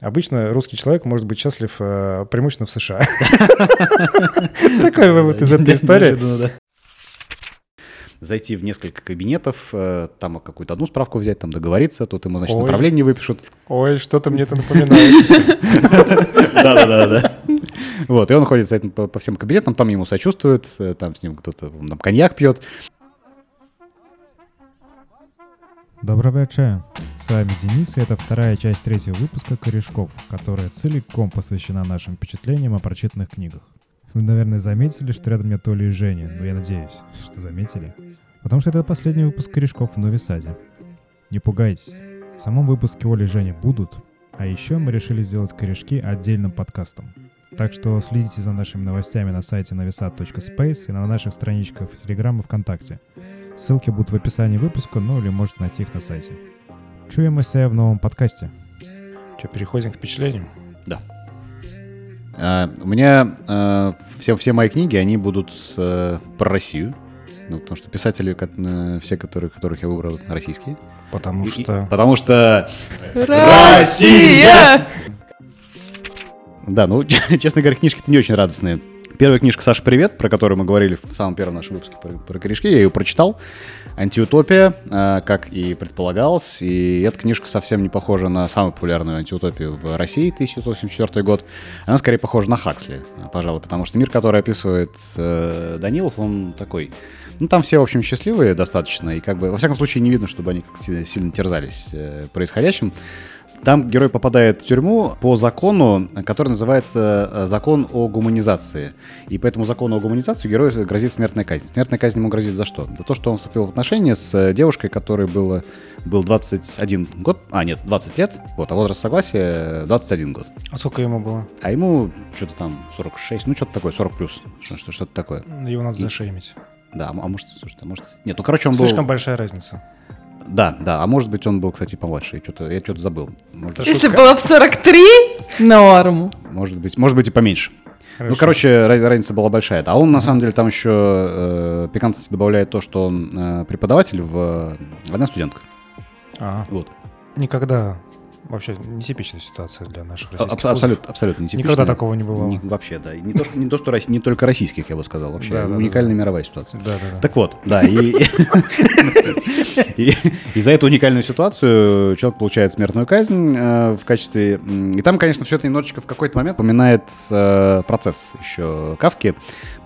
Обычно русский человек может быть счастлив э, преимущественно в США. Такой вывод из этой истории. Зайти в несколько кабинетов, э, там какую-то одну справку взять, там договориться, тут ему, значит, направление выпишут. Ой, что-то мне это напоминает. Да-да-да. Вот, и он ходит по всем кабинетам, там ему сочувствуют, э, там с ним кто-то там коньяк пьет. Доброго вечера. С вами Денис, и это вторая часть третьего выпуска «Корешков», которая целиком посвящена нашим впечатлениям о прочитанных книгах. Вы, наверное, заметили, что рядом нет Оли и Жени, но я надеюсь, что заметили. Потому что это последний выпуск «Корешков» в Новисаде. Не пугайтесь, в самом выпуске Оли и Жени будут, а еще мы решили сделать корешки отдельным подкастом. Так что следите за нашими новостями на сайте navisat.space и на наших страничках в Телеграм и ВКонтакте. Ссылки будут в описании выпуска, ну или можете найти их на сайте. Чуемся в новом подкасте. Что, переходим к впечатлениям? Да. А, у меня а, все, все мои книги, они будут а, про Россию. Ну, потому что писатели, э, все, которые, которых я выбрал, российские. Потому и, что... Потому что... Россия! Да, ну, честно говоря, книжки-то не очень радостные. Первая книжка «Саша, привет», про которую мы говорили в самом первом нашем выпуске про, про корешки, я ее прочитал. «Антиутопия», э, как и предполагалось. И эта книжка совсем не похожа на самую популярную антиутопию в России, 1984 год. Она скорее похожа на Хаксли, пожалуй, потому что мир, который описывает э, Данилов, он такой... Ну, там все, в общем, счастливые достаточно, и как бы, во всяком случае, не видно, чтобы они как сильно терзались э, происходящим. Там герой попадает в тюрьму по закону, который называется э, закон о гуманизации. И по этому закону о гуманизации герою грозит смертная казнь. Смертная казнь ему грозит за что? За то, что он вступил в отношения с э, девушкой, которой было, был 21 год, а нет, 20 лет, вот, а возраст согласия 21 год. А сколько ему было? А ему что-то там 46, ну что-то такое, 40 плюс, что-то такое. Его надо зашеймить. Да, а может, слушайте, а может... Нет, ну, короче, он Слишком был... Слишком большая разница. Да, да, а может быть он был, кстати, помладше. Я что-то, я что-то забыл. Может, Если было в 43, норм. Может быть, может быть и поменьше. Ну, Хорошо. Ну, короче, разница была большая. А он, на самом деле, там еще э, пикантности добавляет то, что он э, преподаватель в... Э, одна студентка. А, вот. Никогда вообще нетипичная ситуация для наших российских Аб- абсолютно, абсолютно нетипичная. Никогда такого не бывало. Не, вообще, да. не, то, что, не, то, что, не только российских, я бы сказал. Вообще да, уникальная да, мировая ситуация. Да, да, да. Так вот, да. И, за эту уникальную ситуацию человек получает смертную казнь э, в качестве... И там, конечно, все это немножечко в какой-то момент напоминает э, процесс еще Кавки,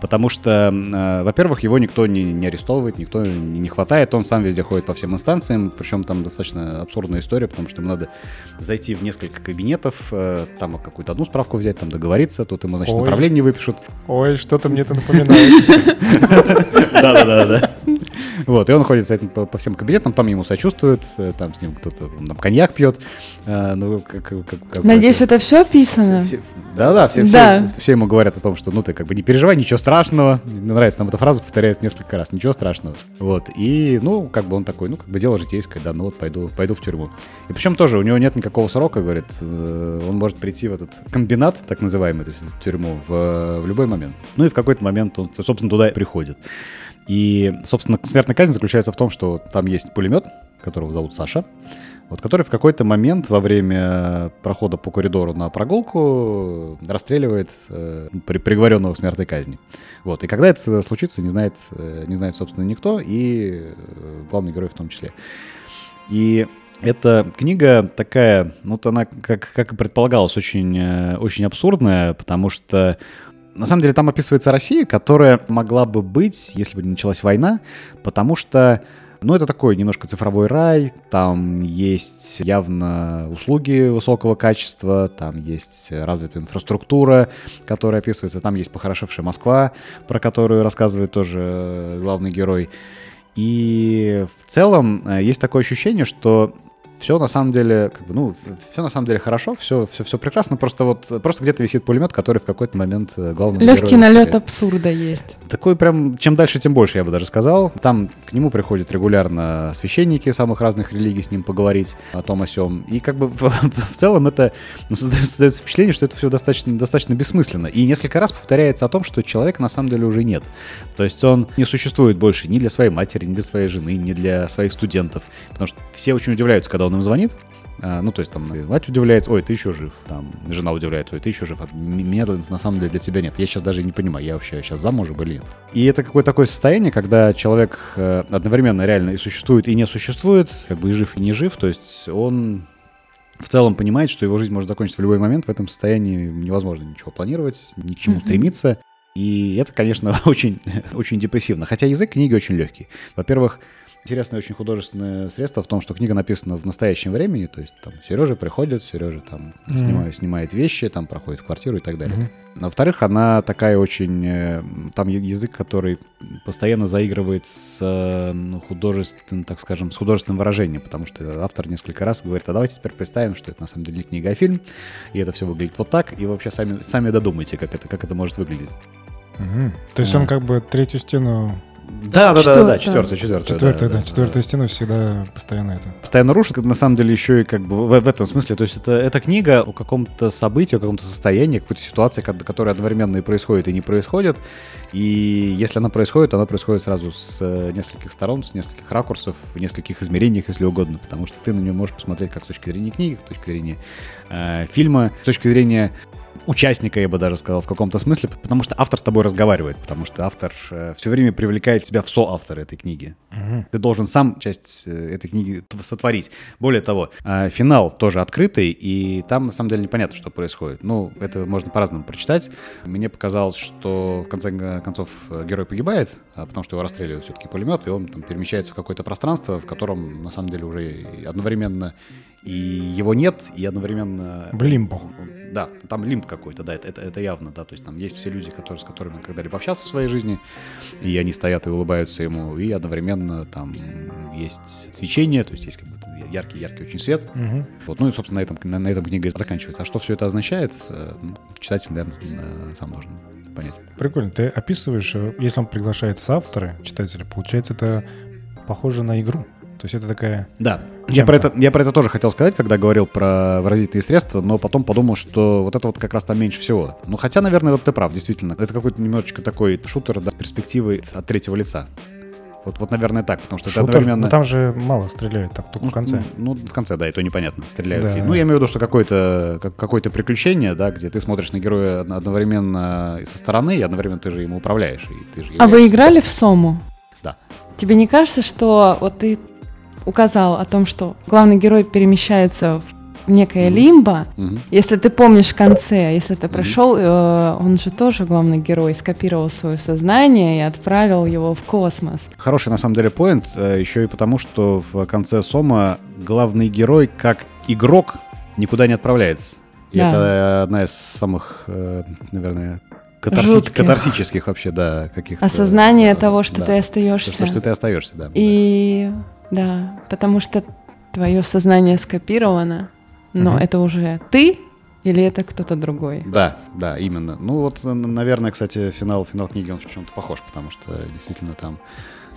потому что, э, во-первых, его никто не, арестовывает, никто не хватает, он сам везде ходит по всем инстанциям, причем там достаточно абсурдная история, потому что ему надо зайти в несколько кабинетов, э, там какую-то одну справку взять, там договориться, тут ему, значит, Ой. направление выпишут. Ой, что-то мне это напоминает. Да-да-да. Вот, и он ходит с этим по, по всем кабинетам, там ему сочувствуют, э, там с ним кто-то там коньяк пьет. Э, ну, как, как, как, Надеюсь, это все описано? Да-да, все, да. Все, все ему говорят о том, что ну ты как бы не переживай, ничего страшного. Мне нравится, нам эта фраза повторяется несколько раз, ничего страшного. Вот, и ну, как бы он такой, ну, как бы дело житейское, да, ну вот пойду, пойду в тюрьму. И причем тоже у него нет никакого срока, говорит, э, он может прийти в этот комбинат, так называемый, то есть в тюрьму, в, в любой момент. Ну и в какой-то момент он, собственно, туда приходит. И, собственно, смертная казнь заключается в том, что там есть пулемет, которого зовут Саша, вот, который в какой-то момент во время прохода по коридору на прогулку расстреливает э, при, приговоренного к смертной казни. Вот, и когда это случится, не знает, э, не знает, собственно, никто, и э, главный герой в том числе. И эта книга такая, ну, вот она, как, как и предполагалось, очень, э, очень абсурдная, потому что на самом деле там описывается Россия, которая могла бы быть, если бы не началась война, потому что ну, это такой немножко цифровой рай, там есть явно услуги высокого качества, там есть развитая инфраструктура, которая описывается, там есть похорошевшая Москва, про которую рассказывает тоже главный герой. И в целом э, есть такое ощущение, что все на самом деле, как бы, ну, все на самом деле хорошо, все, все, все прекрасно, просто вот, просто где-то висит пулемет, который в какой-то момент э, главный Легкий налет абсурда есть. Такой прям, чем дальше, тем больше, я бы даже сказал. Там к нему приходят регулярно священники самых разных религий с ним поговорить о том о сем. И как бы в, в целом это ну, создается, создается впечатление, что это все достаточно, достаточно бессмысленно. И несколько раз повторяется о том, что человека на самом деле уже нет. То есть он не существует больше ни для своей матери, ни для своей жены, ни для своих студентов. Потому что все очень удивляются, когда он им звонит, А, ну, то есть там мать удивляется, ой, ты еще жив. Там жена удивляется, ой, ты еще жив. А меня на самом деле для тебя нет. Я сейчас даже не понимаю, я вообще сейчас замужем или нет. И это какое-то такое состояние, когда человек э, одновременно реально и существует, и не существует, как бы и жив, и не жив. То есть он в целом понимает, что его жизнь может закончиться в любой момент. В этом состоянии невозможно ничего планировать, ни к чему mm-hmm. стремиться. И это, конечно, очень, очень депрессивно. Хотя язык книги очень легкий. Во-первых, Интересное очень художественное средство в том, что книга написана в настоящем времени, то есть там Сережа приходит, Сережа там mm-hmm. снимает, снимает вещи, там проходит в квартиру и так далее. Mm-hmm. Во-вторых, она такая очень... Э, там язык, который постоянно заигрывает с ну, художественным, так скажем, с художественным выражением, потому что автор несколько раз говорит, а давайте теперь представим, что это на самом деле не книга, а фильм, и это все выглядит вот так, и вообще сами, сами додумайте, как это, как это может выглядеть. Угу. То есть а. он как бы третью стену да, да, да, да, да, четвертую, четвертую. Четвертую, да, четвертую стену всегда постоянно это. Постоянно рушит, на самом деле еще и как бы в, в этом смысле, то есть это, это книга о каком-то событии, о каком-то состоянии, какой-то ситуации, которая одновременно и происходит, и не происходит. И если она происходит, она происходит сразу с э, нескольких сторон, с нескольких ракурсов, в нескольких измерениях, если угодно, потому что ты на нее можешь посмотреть как с точки зрения книги, с точки зрения э, фильма, с точки зрения участника, я бы даже сказал, в каком-то смысле, потому что автор с тобой разговаривает, потому что автор э, все время привлекает тебя в соавтор этой книги. Угу. Ты должен сам часть э, этой книги сотворить. Более того, э, финал тоже открытый, и там на самом деле непонятно, что происходит. Ну, это можно по-разному прочитать. Мне показалось, что в конце концов герой погибает, а потому что его расстреливают все-таки пулемет, и он там перемещается в какое-то пространство, в котором на самом деле уже одновременно и его нет, и одновременно... В лимбо. Да, там лимб какой-то, да, это, это, явно, да, то есть там есть все люди, которые, с которыми он когда-либо общался в своей жизни, и они стоят и улыбаются ему, и одновременно там есть свечение, то есть есть как бы яркий-яркий очень свет. Угу. Вот, ну и, собственно, на этом, на, на этом книга заканчивается. А что все это означает, э, ну, читатель, наверное, сам должен понять. Прикольно. Ты описываешь, э, если он приглашает авторы, читателя, получается, это похоже на игру. То есть это такая... Да, я про, это, я про это тоже хотел сказать, когда говорил про выразительные средства, но потом подумал, что вот это вот как раз там меньше всего. Ну, хотя, наверное, вот ты прав, действительно. Это какой-то немножечко такой шутер да, с перспективой от третьего лица. Вот, вот, наверное, так, потому что Шутер, это одновременно... Ну, там же мало стреляют, так только ну, в конце. Ну, в конце, да, и то непонятно, стреляют да. ли. Ну, я имею в виду, что какое-то какое приключение, да, где ты смотришь на героя одновременно и со стороны, и одновременно ты же ему управляешь. И ты же а вы играли в Сому? Да. Тебе не кажется, что вот ты указал о том, что главный герой перемещается в некое mm-hmm. лимбо. Mm-hmm. Если ты помнишь в конце, если ты прошел, э, он же тоже главный герой, скопировал свое сознание и отправил его в космос. Хороший на самом деле поинт, э, еще и потому, что в конце Сома главный герой как игрок никуда не отправляется. И да. это одна из самых, э, наверное, катарси- катарсических вообще, да, каких-то... Осознание да, того, что да, ты остаешься. Что, что ты остаешься, да. И да. Да, потому что твое сознание скопировано, но угу. это уже ты или это кто-то другой? Да, да, именно. Ну вот, наверное, кстати, финал, финал книги, он в чем-то похож, потому что действительно там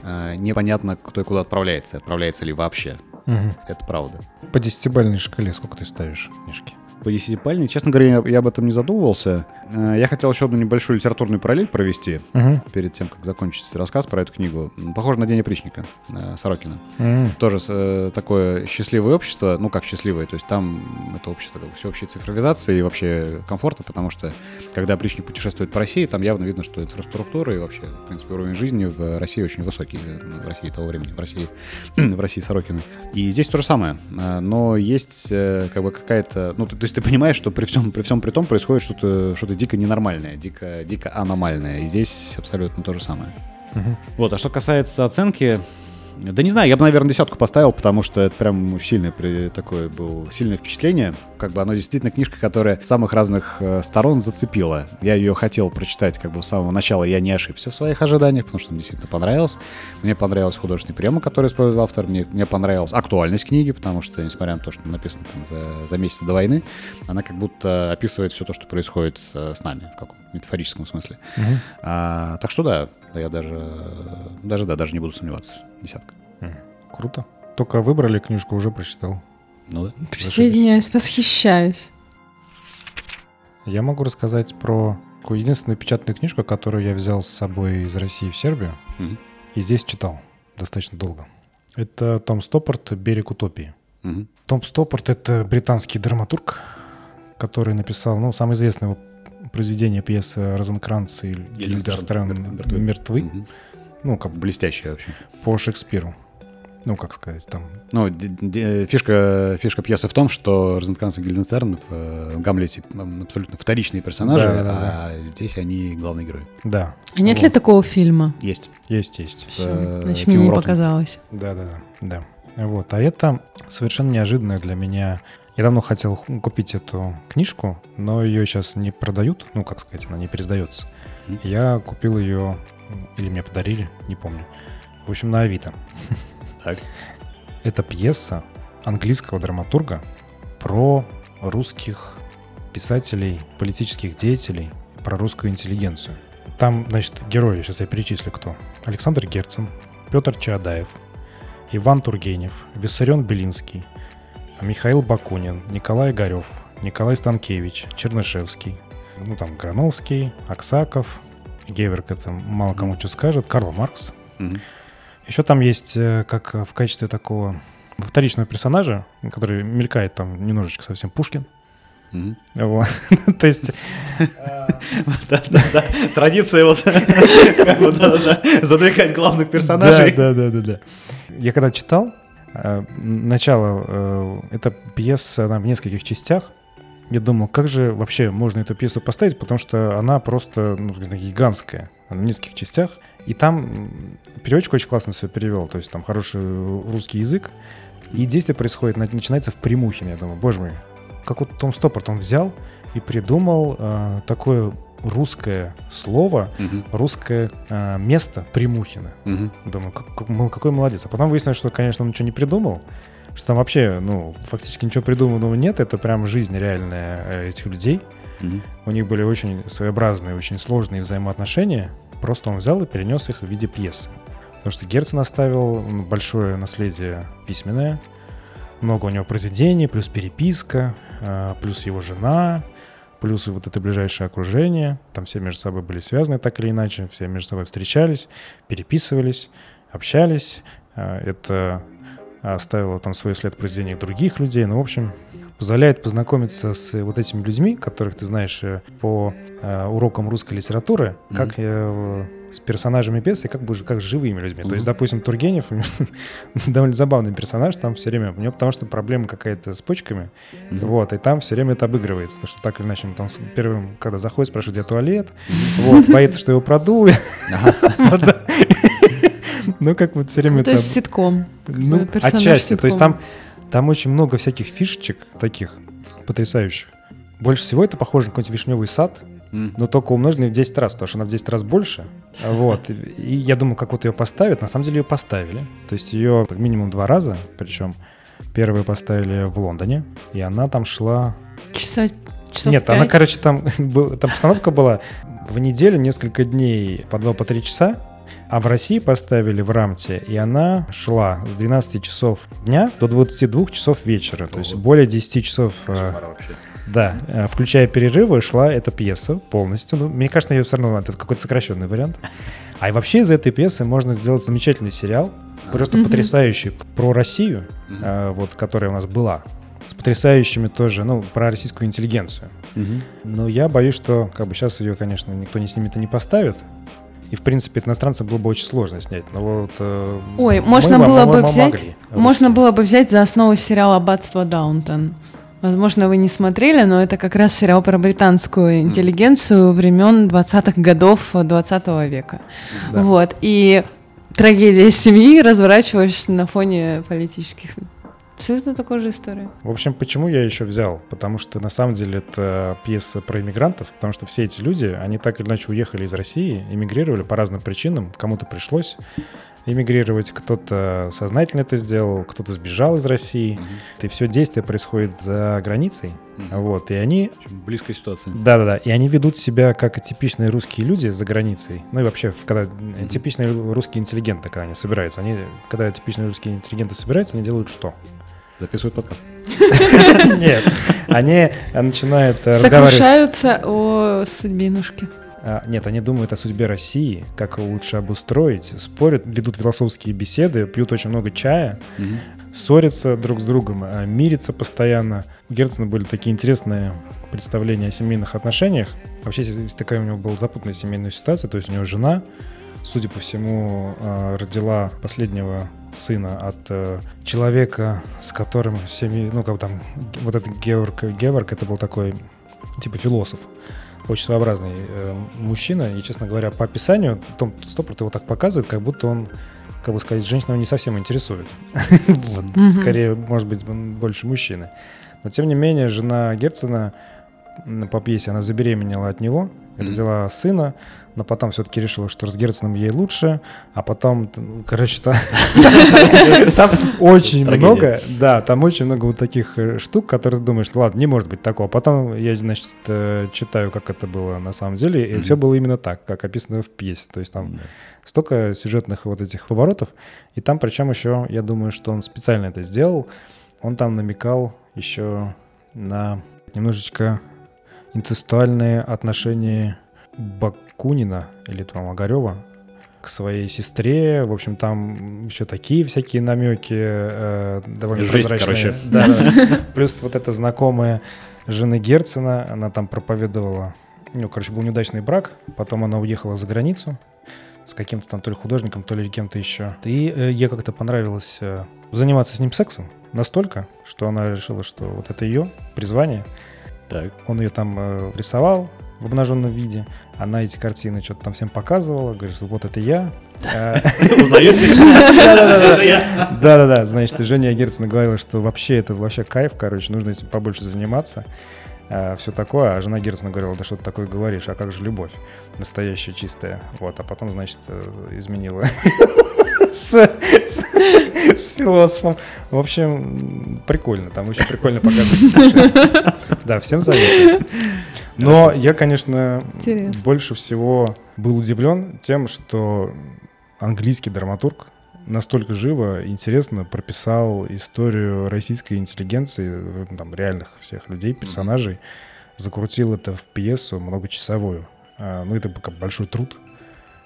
э, непонятно, кто и куда отправляется, отправляется ли вообще. Угу. Это правда. По десятибальной шкале сколько ты ставишь книжки? По десятипальной. Честно говоря, я, я об этом не задумывался. Э, я хотел еще одну небольшую литературную параллель провести угу. перед тем, как закончить рассказ про эту книгу. Похоже на День опричника э, Сорокина. Угу. Тоже э, такое счастливое общество. Ну, как счастливое. То есть там это общество как бы всеобщей цифровизации и вообще комфорта, потому что когда опричник путешествует по России, там явно видно, что инфраструктура и вообще, в принципе, уровень жизни в России очень высокий. В России того времени, в России, в России Сорокина. И здесь то же самое. Но есть как бы какая-то... Ну, то есть ты понимаешь, что при всем при всем при том происходит что-то что дико ненормальное, дико, дико аномальное. И здесь абсолютно то же самое. Угу. Вот, а что касается оценки, да не знаю, я бы, наверное, десятку поставил, потому что это прям сильное такое было сильное впечатление. Как бы оно действительно книжка, которая с самых разных э, сторон зацепила. Я ее хотел прочитать как бы с самого начала, я не ошибся в своих ожиданиях, потому что мне действительно понравилось. Мне понравился художественный прием, который использовал автор, мне, мне понравилась актуальность книги, потому что, несмотря на то, что написано там за, за месяц до войны, она как будто описывает все то, что происходит э, с нами в каком метафорическом смысле. Угу. А, так что да, я даже, даже, да, даже не буду сомневаться. Десятка. Круто. Только выбрали книжку, уже прочитал. Ну да. Присоединяюсь, восхищаюсь. Я могу рассказать про единственную печатную книжку, которую я взял с собой из России в Сербию. Угу. И здесь читал достаточно долго. Это Том Стоппорт «Берег утопии». Угу. Том Стоппорт — это британский драматург, который написал, ну, самое известное его произведение пьесы «Розенкранц» и «Гильдерстерн мертвы». мертвы. Угу. Ну, как блестящая вообще. По Шекспиру. Ну, как сказать, там... Ну, фишка, фишка пьесы в том, что Розенкранц и Гильденстерн в э, Гамлете абсолютно вторичные персонажи, да, да, а да. здесь они главные герои. Да. А нет вот. ли такого фильма? Есть. Есть, есть. С, э, Значит, мне не показалось. Да, да, да, да. Вот. А это совершенно неожиданное для меня я давно хотел купить эту книжку, но ее сейчас не продают, ну, как сказать, она не пересдается. Я купил ее, или мне подарили, не помню. В общем, на Авито. Так. Это пьеса английского драматурга про русских писателей, политических деятелей, про русскую интеллигенцию. Там, значит, герои, сейчас я перечислю кто. Александр Герцен, Петр Чаадаев, Иван Тургенев, Виссарион Белинский, Михаил Бакунин, Николай Игорев, Николай Станкевич, Чернышевский, ну там Грановский, Аксаков, Геверк это мало кому что скажет, Карл Маркс. Mm-hmm. Еще там есть э, как в качестве такого вторичного персонажа, который мелькает там немножечко совсем Пушкин. То есть... Традиция вот задвигать главных персонажей. Да, да, да, да. Я когда читал, начало, э, эта пьеса, она в нескольких частях, я думал, как же вообще можно эту пьесу поставить, потому что она просто ну, гигантская, она в нескольких частях. И там переводчик очень классно все перевел, то есть там хороший русский язык, и действие происходит, начинается в Примухине. Я думаю, боже мой, как вот Том Стоппорт, он взял и придумал э, такое русское слово, угу. русское э, место Примухина. Угу. Думаю, как, как, какой молодец. А потом выяснилось, что, конечно, он ничего не придумал, что там вообще, ну, фактически ничего придуманного нет, это прям жизнь реальная э, этих людей. Угу. У них были очень своеобразные, очень сложные взаимоотношения. Просто он взял и перенес их в виде пьесы. Потому что Герцен оставил большое наследие письменное, много у него произведений, плюс переписка, э, плюс его жена, плюс вот это ближайшее окружение. Там все между собой были связаны так или иначе, все между собой встречались, переписывались, общались. Э, это оставило там свой след в произведениях других людей. Ну, в общем, позволяет познакомиться с вот этими людьми, которых ты знаешь э, по э, урокам русской литературы, mm-hmm. как э, с персонажами пьесы, как бы как с живыми людьми. Mm-hmm. То есть, допустим, Тургенев довольно забавный персонаж там все время. У него потому что проблема какая-то с почками, mm-hmm. вот, и там все время это обыгрывается, потому что так или иначе, там первым, когда заходит, спрашивает, где туалет, mm-hmm. вот, боится, что его продуют. Ну, как вот все время... То есть ситком. Ну, отчасти. То есть там там очень много всяких фишечек таких потрясающих. Больше всего это похоже на какой-нибудь вишневый сад, mm. но только умноженный в 10 раз, потому что она в 10 раз больше. Вот. И я думал, как вот ее поставят. На самом деле ее поставили. То есть ее как минимум два раза, причем первую поставили в Лондоне, и она там шла... Часа Часов Нет, 5. она, короче, там, был, там постановка была в неделю несколько дней по 2-3 по часа, а в России поставили в рамте, и она шла с 12 часов дня до 22 часов вечера. То есть более 10 часов... Э, да, э, включая перерывы, шла эта пьеса полностью. Ну, мне кажется, ее все равно это какой-то сокращенный вариант. А и вообще из этой пьесы можно сделать замечательный сериал, просто mm-hmm. потрясающий про Россию, mm-hmm. вот, которая у нас была, с потрясающими тоже, ну, про российскую интеллигенцию. Mm-hmm. Но я боюсь, что как бы сейчас ее, конечно, никто не снимет и не поставит. И, в принципе, иностранцам было бы очень сложно снять. Но вот, э, Ой, можно было бы взять, могли, можно было бы взять за основу сериала «Аббатство Даунтон». Возможно, вы не смотрели, но это как раз сериал про британскую интеллигенцию времен 20-х годов 20 века. Да. Вот. И трагедия семьи разворачиваешься на фоне политических Абсолютно такая же история. В общем, почему я еще взял? Потому что на самом деле это пьеса про иммигрантов, потому что все эти люди, они так или иначе уехали из России, эмигрировали по разным причинам, кому-то пришлось эмигрировать, кто-то сознательно это сделал, кто-то сбежал из России. Mm-hmm. И все действие происходит за границей. Mm-hmm. Вот, и они... Близкая ситуация. Да-да-да. И они ведут себя как типичные русские люди за границей. Ну и вообще, когда mm-hmm. типичные русские интеллигенты, когда они собираются. Они, когда типичные русские интеллигенты собираются, они делают что? Записывают подкаст. Нет, они начинают разговаривать. Сокрушаются о судьбинушке. А, нет, они думают о судьбе России, как его лучше обустроить, спорят, ведут философские беседы, пьют очень много чая, угу. ссорятся друг с другом, а, мирятся постоянно. У Герцена были такие интересные представления о семейных отношениях. Вообще такая у него была запутанная семейная ситуация, то есть у него жена, судя по всему, а, родила последнего сына от э, человека, с которым семьи, ну как там, вот этот Георг Геворг, это был такой типа философ очень своеобразный э, мужчина, и, честно говоря, по описанию, Том Стоппорт его так показывает, как будто он, как бы сказать, женщину не совсем интересует. Скорее, может быть, больше мужчины. Но, тем не менее, жена Герцена по пьесе, она забеременела от него, родила сына, но потом все-таки решила, что с Герценом ей лучше, а потом, короче, там, очень много, да, там очень много вот таких э, штук, которые ты думаешь, ладно, не может быть такого. Потом я, значит, э, читаю, как это было на самом деле, и все было именно так, как описано в пьесе. То есть там столько сюжетных вот этих поворотов, и там причем еще, я думаю, что он специально это сделал, он там намекал еще на немножечко инцестуальные отношения Бакунина или там Огарева к своей сестре. В общем, там еще такие всякие намеки э, довольно Жесть, прозрачные. короче. Да, да. Плюс вот эта знакомая жены Герцена, она там проповедовала. Ну, короче, был неудачный брак. Потом она уехала за границу с каким-то там то ли художником, то ли кем-то еще. И э, ей как-то понравилось э, заниматься с ним сексом настолько, что она решила, что вот это ее призвание. Так. Он ее там э, рисовал, в обнаженном виде. Она эти картины что-то там всем показывала, говорит, вот это я. Узнаете? Да-да-да, значит, Женя Герцена говорила, что вообще это вообще кайф, короче, нужно этим побольше заниматься. А, все такое, а жена Герцена говорила, да что ты такое говоришь, а как же любовь настоящая, чистая, вот, а потом, значит, э, изменила с, с, философом. В общем, прикольно, там очень прикольно показывать. Да, всем советую. Но я, конечно, Интересно. больше всего был удивлен тем, что английский драматург настолько живо, интересно прописал историю российской интеллигенции, там, реальных всех людей, персонажей, закрутил это в пьесу многочасовую. А, ну, это большой труд.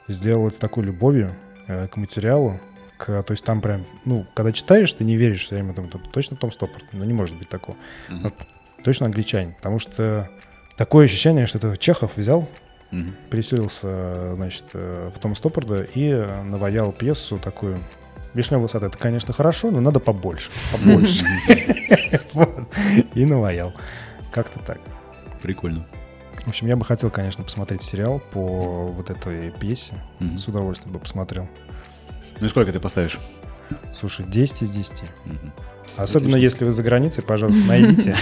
Сделал это с такой любовью э, к материалу, к, то есть там прям, ну, когда читаешь, ты не веришь все время, там, точно Том Стоппорт, ну, не может быть такого. Mm-hmm. точно англичанин, потому что такое ощущение, что это Чехов взял, угу. переселился, значит, э, в Том Стоппорда и наваял пьесу такую Вишневый сад это, конечно, хорошо, но надо побольше. Побольше. И наваял. Как-то так. Прикольно. В общем, я бы хотел, конечно, посмотреть сериал по вот этой пьесе. С удовольствием бы посмотрел. Ну и сколько ты поставишь? Слушай, 10 из 10. Особенно Отлично. если вы за границей, пожалуйста, найдите.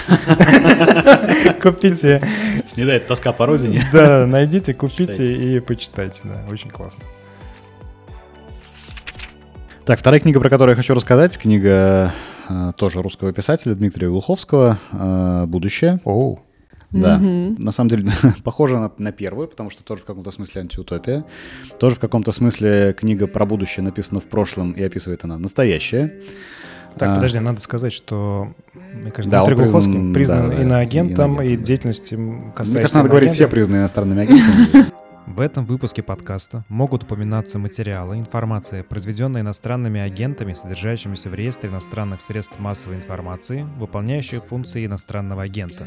Купите. Снедает тоска по родине. Да, найдите, купите и почитайте. Да, очень классно. Так, вторая книга, про которую я хочу рассказать, книга э, тоже русского писателя Дмитрия Глуховского э, «Будущее». Оу. Да, mm-hmm. на самом деле похоже на, на первую, потому что тоже в каком-то смысле антиутопия. Тоже в каком-то смысле книга про будущее написана в прошлом и описывает она настоящее. Так, а, подожди, надо сказать, что, мне кажется, да, Дмитрий Глуховский признан, признан да, иноагентом, да, и деятельность касается Мне кажется, надо говорить, все признаны иностранными агентами. В этом выпуске подкаста могут упоминаться материалы, информация, произведенная иностранными агентами, содержащимися в реестре иностранных средств массовой информации, выполняющих функции иностранного агента.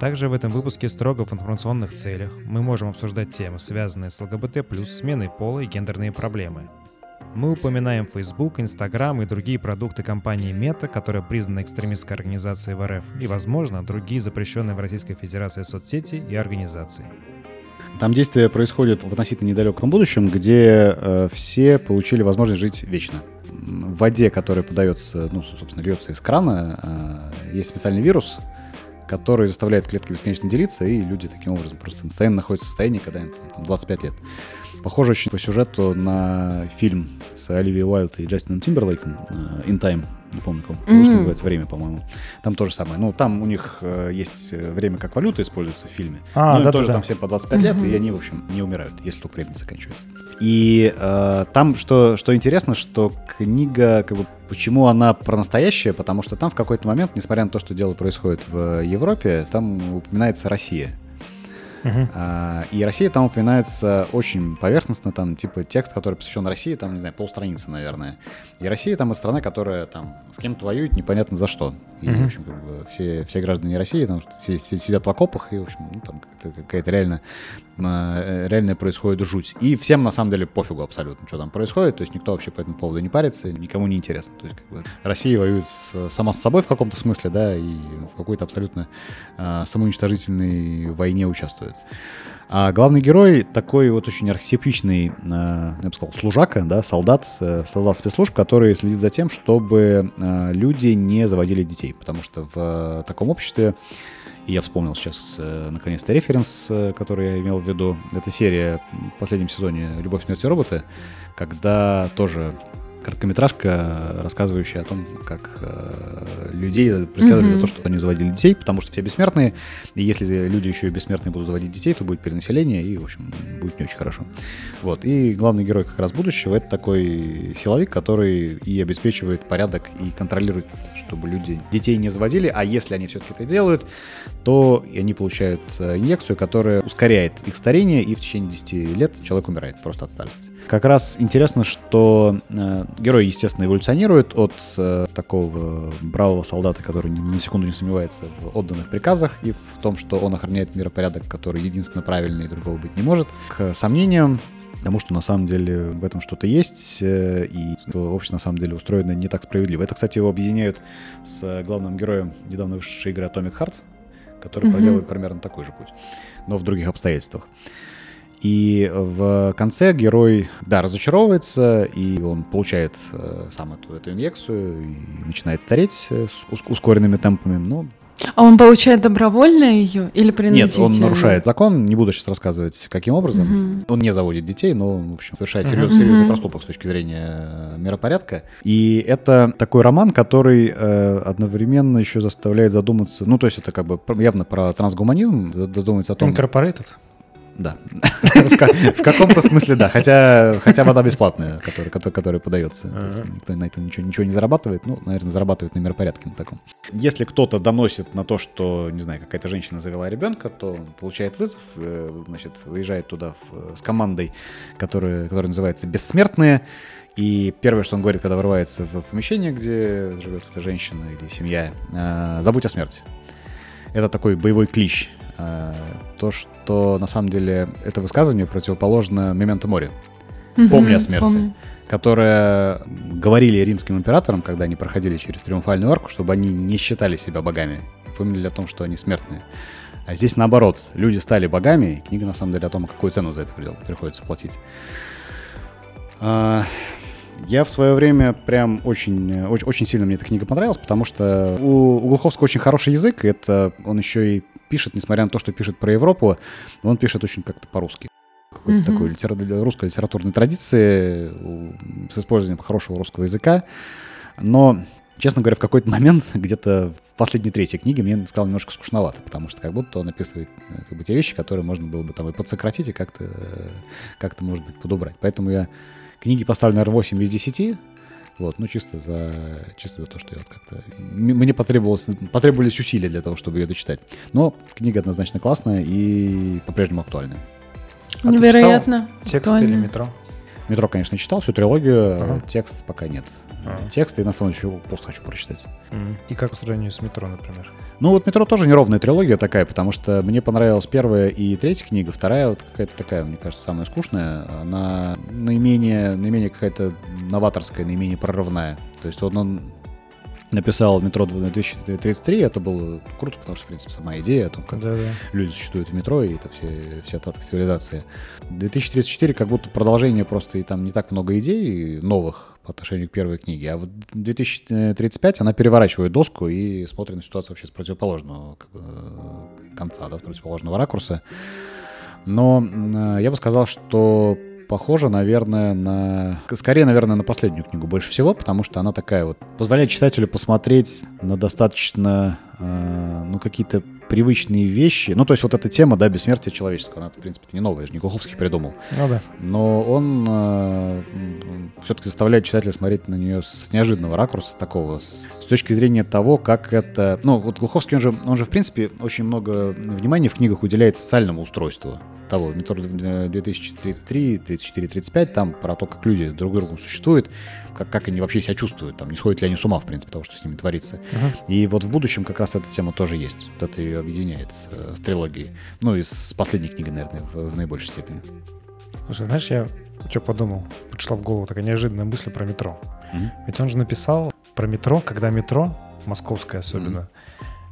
Также в этом выпуске строго в информационных целях мы можем обсуждать темы, связанные с ЛГБТ+, сменой пола и гендерные проблемы. Мы упоминаем Facebook, Instagram и другие продукты компании Meta, которая признана экстремистской организацией в РФ, и, возможно, другие запрещенные в Российской Федерации соцсети и организации. Там действие происходит в относительно недалеком будущем, где э, все получили возможность жить вечно. В воде, которая подается, ну, собственно, льется из крана, э, есть специальный вирус, который заставляет клетки бесконечно делиться, и люди таким образом просто постоянно находятся в состоянии, когда им там, 25 лет. Похоже очень по сюжету на фильм с Оливией Уайлд и Джастином Тимберлейком э, «In Time», не помню, как mm-hmm. называется, «Время», по-моему. Там то же самое. Ну, там у них э, есть э, время как валюта используется в фильме. А, ну, да, тоже да. там все по 25 mm-hmm. лет, и они, в общем, не умирают, если только времени заканчивается. И э, там, что, что интересно, что книга, как бы, почему она про настоящее, потому что там в какой-то момент, несмотря на то, что дело происходит в Европе, там упоминается Россия. Uh-huh. А, и Россия там упоминается очень поверхностно, там типа текст, который посвящен России, там, не знаю, полстраницы, наверное. И Россия там из страны, которая там с кем-то воюет непонятно за что. И, uh-huh. в общем, как бы, все, все граждане России там сидят в окопах, и, в общем, ну, там какая-то реально реально происходит жуть. И всем на самом деле пофигу абсолютно, что там происходит. То есть никто вообще по этому поводу не парится, никому не интересно. То есть как бы, Россия воюет с, сама с собой в каком-то смысле, да, и в какой-то абсолютно э, самоуничтожительной войне участвует. А главный герой такой вот очень архетипичный, э, я бы сказал, служака, да, солдат, э, солдат спецслужб, который следит за тем, чтобы э, люди не заводили детей. Потому что в э, таком обществе и я вспомнил сейчас, э, наконец-то, референс, э, который я имел в виду. Это серия в последнем сезоне «Любовь, смерти роботы», когда тоже короткометражка, рассказывающая о том, как э, людей преследовали mm-hmm. за то, что они заводили детей, потому что все бессмертные, и если люди еще и бессмертные будут заводить детей, то будет перенаселение, и, в общем, будет не очень хорошо. Вот. И главный герой как раз будущего — это такой силовик, который и обеспечивает порядок, и контролирует, чтобы люди детей не заводили, а если они все-таки это делают, то они получают э, инъекцию, которая ускоряет их старение, и в течение 10 лет человек умирает просто от старости. Как раз интересно, что э, герой, естественно, эволюционирует от э, такого бравого солдата, который ни на секунду не сомневается в отданных приказах и в том, что он охраняет миропорядок, который единственно правильный и другого быть не может, к сомнениям, Потому что на самом деле в этом что-то есть, э, и общество на самом деле устроено не так справедливо. Это, кстати, его объединяют с главным героем недавно вышедшей игры Atomic Heart, который mm-hmm. проделывает примерно такой же путь, но в других обстоятельствах. И в конце герой, да, разочаровывается, и он получает э, сам эту, эту инъекцию и начинает стареть э, с ускоренными темпами. Но а он получает добровольно ее или принудительно? Нет, он нарушает закон, не буду сейчас рассказывать, каким образом. Угу. Он не заводит детей, но, в общем, совершает серьез, угу. серьезный проступок с точки зрения миропорядка. И это такой роман, который э, одновременно еще заставляет задуматься, ну, то есть это как бы явно про трансгуманизм, задумывается о том... Incorporated? Да. в, каком-то смысле, да. Хотя, хотя вода бесплатная, которая, которая, подается. никто на этом ничего, ничего не зарабатывает. Ну, наверное, зарабатывает на миропорядке на таком. Если кто-то доносит на то, что, не знаю, какая-то женщина завела ребенка, то он получает вызов, э, значит, выезжает туда в, с командой, которая, которая называется «Бессмертные». И первое, что он говорит, когда врывается в помещение, где живет эта женщина или семья, э, «Забудь о смерти». Это такой боевой клич Э, то, что на самом деле это высказывание противоположно «Мементо море», «Помни о смерти», помню. которое говорили римским императорам, когда они проходили через триумфальную арку, чтобы они не считали себя богами и помнили о том, что они смертные. А здесь наоборот, люди стали богами, и книга на самом деле о том, какую цену за это приходится платить. А, я в свое время прям очень, очень, очень сильно мне эта книга понравилась, потому что у, у Глуховского очень хороший язык, это он еще и пишет, несмотря на то, что пишет про Европу, он пишет очень как-то по-русски. Какой-то mm-hmm. такой литера... русской литературной традиции с использованием хорошего русского языка. Но честно говоря, в какой-то момент, где-то в последней третьей книге, мне стало немножко скучновато, потому что как будто он описывает э, как бы, те вещи, которые можно было бы там и подсократить, и как-то, э, как-то может быть, подубрать. Поэтому я Книги поставлю, наверное, 8 из 10. Вот, ну чисто за, чисто за то, что я вот как-то... Мне потребовалось, потребовались усилия для того, чтобы ее дочитать. Но книга однозначно классная и по-прежнему актуальная. А Невероятно. Текст или метро? Метро, конечно, читал всю трилогию, ага. текст пока нет. Ага. Текст и на самом деле еще пост хочу прочитать. И как по сравнению с метро, например? Ну вот метро тоже неровная трилогия такая, потому что мне понравилась первая и третья книга, вторая вот какая-то такая, мне кажется, самая скучная. Она наименее, наименее какая-то новаторская, наименее прорывная. То есть вот он написал «Метро 2033», это было круто, потому что, в принципе, сама идея о том, как да, да. люди существуют в метро, и это все, все остатки цивилизации. 2034 как будто продолжение просто, и там не так много идей новых по отношению к первой книге, а вот 2035 она переворачивает доску и смотрит на ситуацию вообще с противоположного как бы, конца, да, с противоположного ракурса. Но э, я бы сказал, что похожа, наверное, на... Скорее, наверное, на последнюю книгу больше всего, потому что она такая вот... Позволяет читателю посмотреть на достаточно, э, ну, какие-то привычные вещи. Ну, то есть вот эта тема, да, бессмертия человеческого, она, в принципе, не новая, же не Глуховский придумал. Ну да. Но он э, все-таки заставляет читателя смотреть на нее с неожиданного ракурса, такого, с, с точки зрения того, как это... Ну, вот Глуховский, он же, он же, в принципе, очень много внимания в книгах уделяет социальному устройству того, метро 2033, 34, 35, там про то, как люди друг другом существуют, как, как они вообще себя чувствуют, там, не сходят ли они с ума, в принципе, того, что с ними творится. Uh-huh. И вот в будущем как раз эта тема тоже есть. Вот это ее объединяет с, с трилогией. Ну, и с последней книги, наверное, в, в наибольшей степени. Слушай, знаешь, я что подумал? Пришла в голову такая неожиданная мысль про метро. Mm-hmm. Ведь он же написал про метро, когда метро, московское особенно,